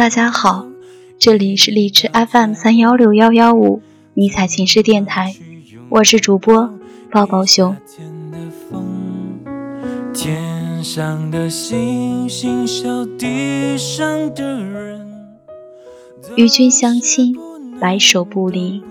大家好，这里是荔枝 FM 三幺六幺幺五迷彩情诗电台，我是主播抱抱熊。天上的星星笑地上的人，与君相亲，白首不离。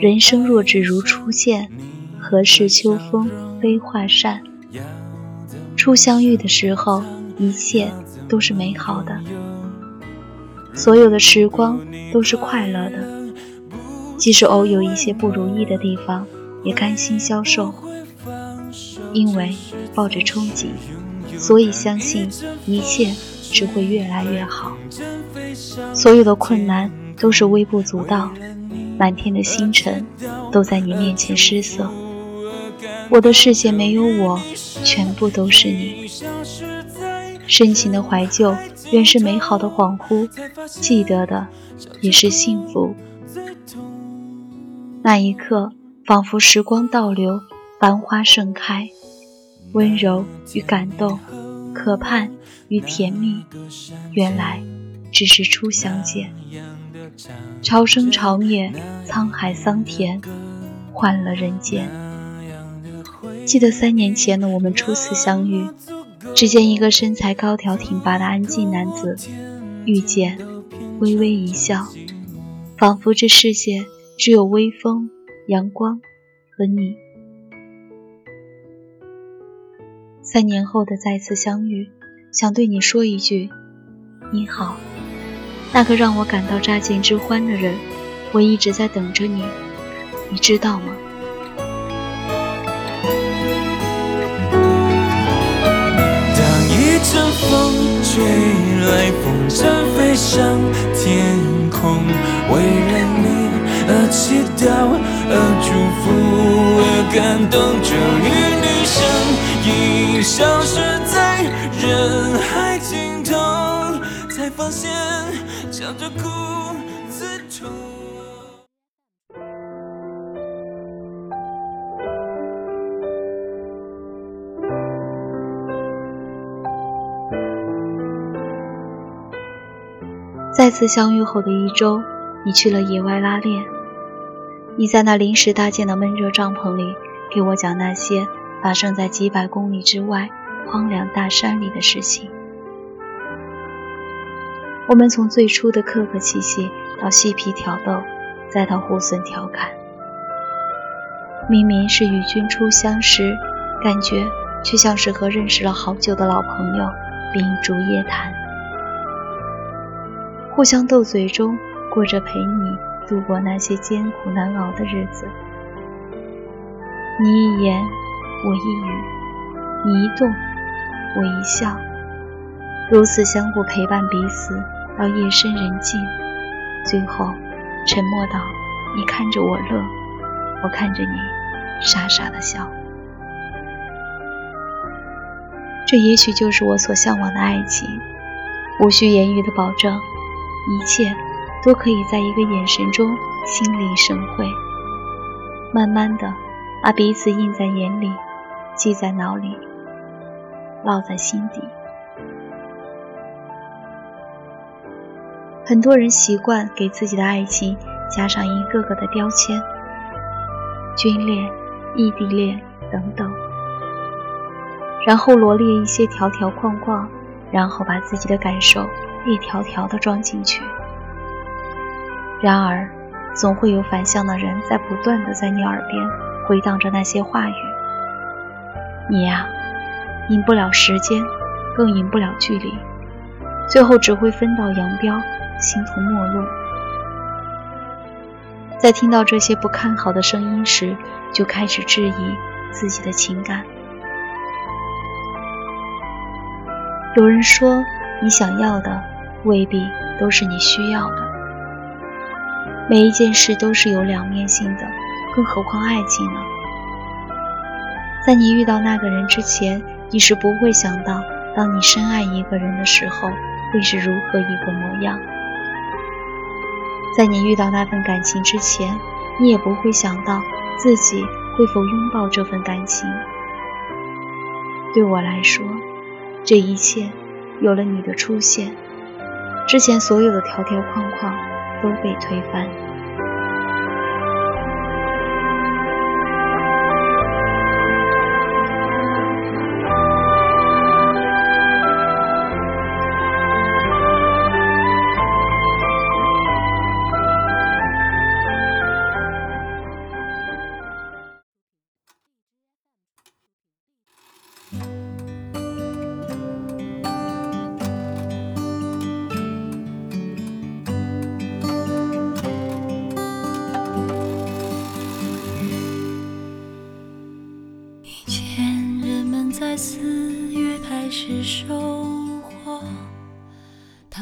人生若只如初见，何事秋风悲画扇？初相遇的时候，一切都是美好的，所有的时光都是快乐的。即使偶有一些不如意的地方，也甘心消受，因为抱着憧憬，所以相信一切只会越来越好。所有的困难都是微不足道。满天的星辰都在你面前失色，我的世界没有我，全部都是你。深情的怀旧，原是美好的恍惚，记得的也是幸福。那一刻，仿佛时光倒流，繁花盛开，温柔与感动，可盼与甜蜜，原来只是初相见。潮生潮灭，沧海桑田，换了人间。记得三年前的我们初次相遇，只见一个身材高挑挺拔的安静男子，遇见，微微一笑，仿佛这世界只有微风、阳光和你。三年后的再次相遇，想对你说一句：你好。那个让我感到乍见之欢的人，我一直在等着你，你知道吗？当一阵风吹来，风筝飞上天空，为了你而祈祷，而祝福，而感动，终于你身影消失在人海尽头，才发现。笑着哭，自痛。再次相遇后的一周，你去了野外拉练。你在那临时搭建的闷热帐篷里，给我讲那些发生在几百公里之外荒凉大山里的事情。我们从最初的客客气气，到嬉皮挑逗，再到互损调侃。明明是与君初相识，感觉却像是和认识了好久的老朋友秉烛夜谈，互相斗嘴中，过着陪你度过那些艰苦难熬的日子。你一言，我一语；你一动，我一笑，如此相互陪伴彼此。到夜深人静，最后沉默到你看着我乐，我看着你傻傻的笑。这也许就是我所向往的爱情，无需言语的保证，一切都可以在一个眼神中心领神会，慢慢的把彼此印在眼里，记在脑里，烙在心底。很多人习惯给自己的爱情加上一个个的标签，军恋、异地恋等等，然后罗列一些条条框框，然后把自己的感受一条条的装进去。然而，总会有反向的人在不断的在你耳边回荡着那些话语。你呀，赢不了时间，更赢不了距离，最后只会分道扬镳。形同陌路，在听到这些不看好的声音时，就开始质疑自己的情感。有人说，你想要的未必都是你需要的。每一件事都是有两面性的，更何况爱情呢？在你遇到那个人之前，你是不会想到，当你深爱一个人的时候，会是如何一个模样。在你遇到那份感情之前，你也不会想到自己会否拥抱这份感情。对我来说，这一切有了你的出现，之前所有的条条框框都被推翻。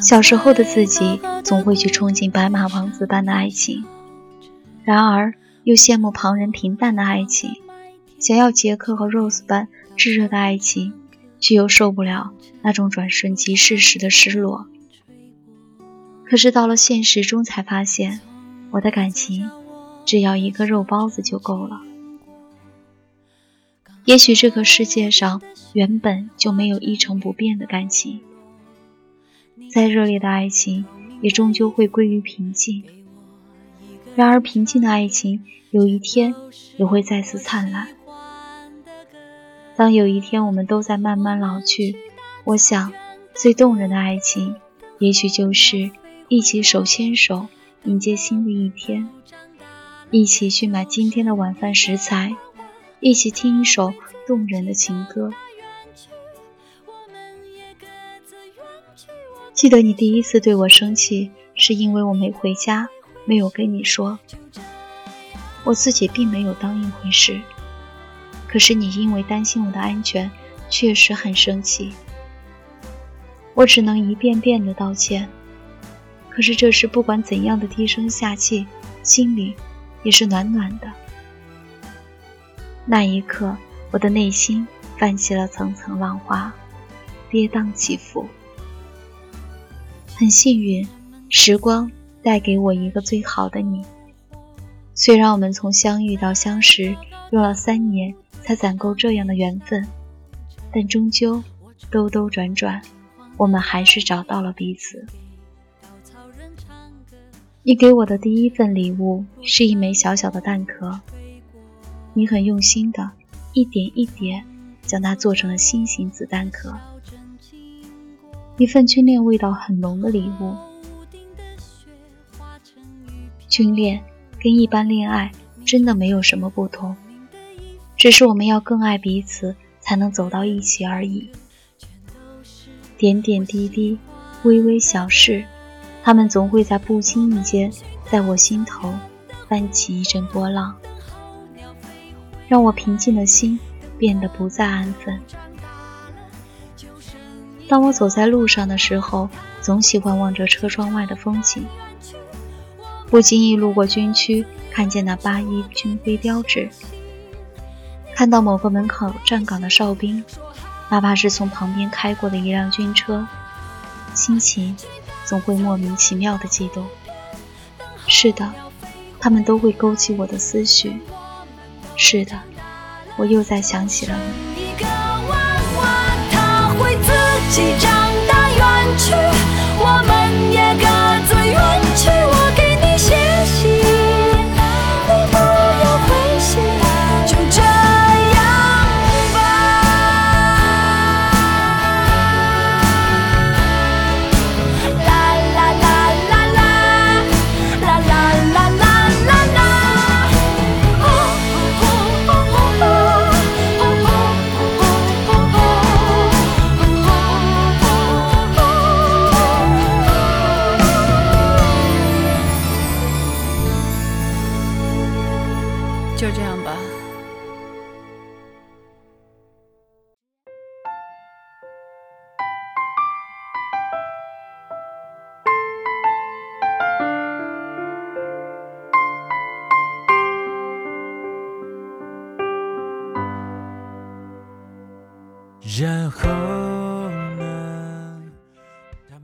小时候的自己总会去憧憬白马王子般的爱情，然而又羡慕旁人平淡的爱情，想要杰克和 Rose 般炙热的爱情，却又受不了那种转瞬即逝时的失落。可是到了现实中，才发现我的感情只要一个肉包子就够了。也许这个世界上原本就没有一成不变的感情。再热烈的爱情，也终究会归于平静。然而，平静的爱情有一天也会再次灿烂。当有一天我们都在慢慢老去，我想，最动人的爱情，也许就是一起手牵手迎接新的一天，一起去买今天的晚饭食材，一起听一首动人的情歌。记得你第一次对我生气，是因为我没回家，没有跟你说。我自己并没有当一回事，可是你因为担心我的安全，确实很生气。我只能一遍遍的道歉，可是这时不管怎样的低声下气，心里也是暖暖的。那一刻，我的内心泛起了层层浪花，跌宕起伏。很幸运，时光带给我一个最好的你。虽然我们从相遇到相识用了三年才攒够这样的缘分，但终究兜兜转转，我们还是找到了彼此。你给我的第一份礼物是一枚小小的蛋壳，你很用心的一点一点将它做成了心形子弹壳。一份军恋味道很浓的礼物。军恋跟一般恋爱真的没有什么不同，只是我们要更爱彼此，才能走到一起而已。点点滴滴，微微小事，他们总会在不经意间，在我心头翻起一阵波浪，让我平静的心变得不再安分。当我走在路上的时候，总喜欢望着车窗外的风景。不经意路过军区，看见那八一军徽标志，看到某个门口站岗的哨兵，哪怕是从旁边开过的一辆军车，心情总会莫名其妙的激动。是的，他们都会勾起我的思绪。是的，我又在想起了你。自己长大远去，我们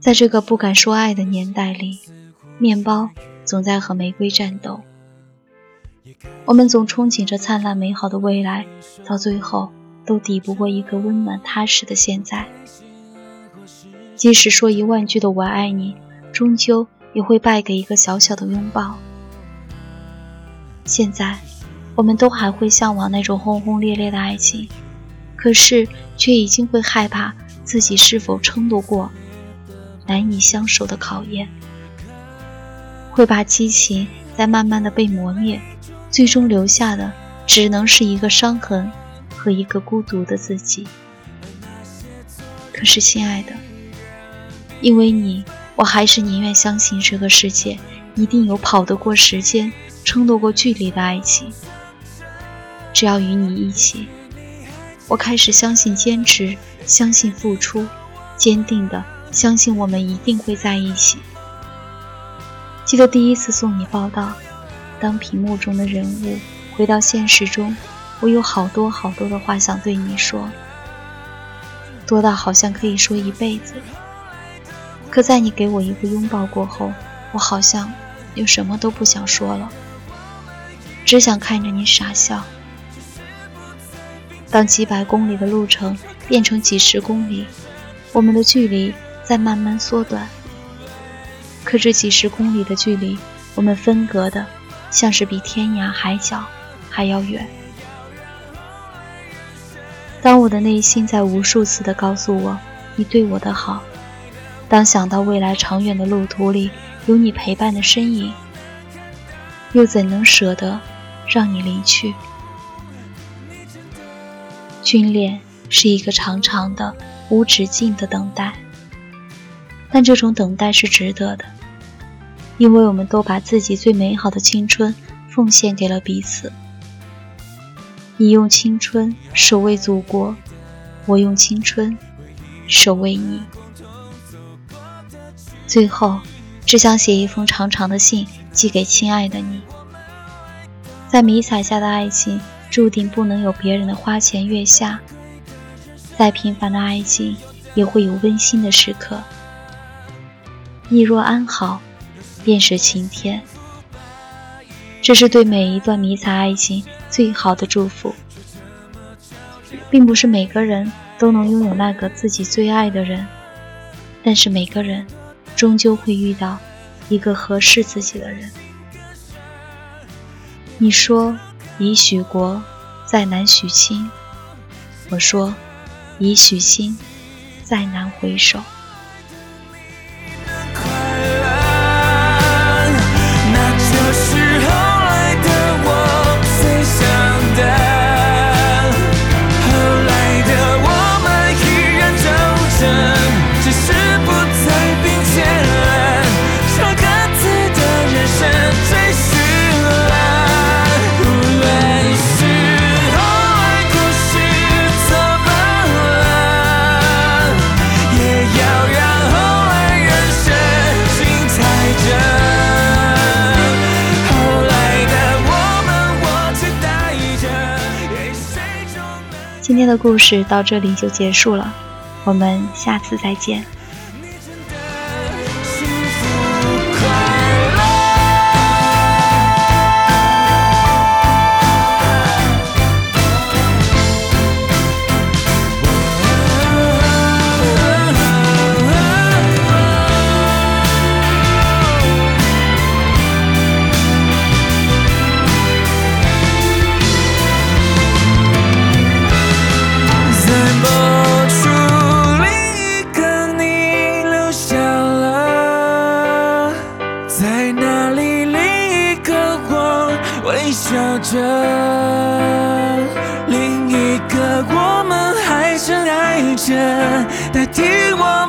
在这个不敢说爱的年代里，面包总在和玫瑰战斗。我们总憧憬着灿烂美好的未来，到最后都抵不过一个温暖踏实的现在。即使说一万句的我爱你，终究也会败给一个小小的拥抱。现在，我们都还会向往那种轰轰烈烈的爱情，可是却已经会害怕自己是否撑得过难以相守的考验，会把激情在慢慢的被磨灭，最终留下的只能是一个伤痕和一个孤独的自己。可是，亲爱的，因为你，我还是宁愿相信这个世界一定有跑得过时间。撑得过距离的爱情，只要与你一起，我开始相信坚持，相信付出，坚定的相信我们一定会在一起。记得第一次送你报道，当屏幕中的人物回到现实中，我有好多好多的话想对你说，多到好像可以说一辈子。可在你给我一个拥抱过后，我好像又什么都不想说了。只想看着你傻笑。当几百公里的路程变成几十公里，我们的距离在慢慢缩短。可这几十公里的距离，我们分隔的像是比天涯海角还要远。当我的内心在无数次的告诉我你对我的好，当想到未来长远的路途里有你陪伴的身影，又怎能舍得？让你离去。军恋是一个长长的、无止境的等待，但这种等待是值得的，因为我们都把自己最美好的青春奉献给了彼此。你用青春守卫祖国，我用青春守卫你。最后，只想写一封长长的信寄给亲爱的你。在迷彩下的爱情，注定不能有别人的花前月下。再平凡的爱情，也会有温馨的时刻。你若安好，便是晴天。这是对每一段迷彩爱情最好的祝福。并不是每个人都能拥有那个自己最爱的人，但是每个人，终究会遇到一个合适自己的人。你说已许国，再难许亲。我说已许心，再难回首。天的故事到这里就结束了，我们下次再见。代替我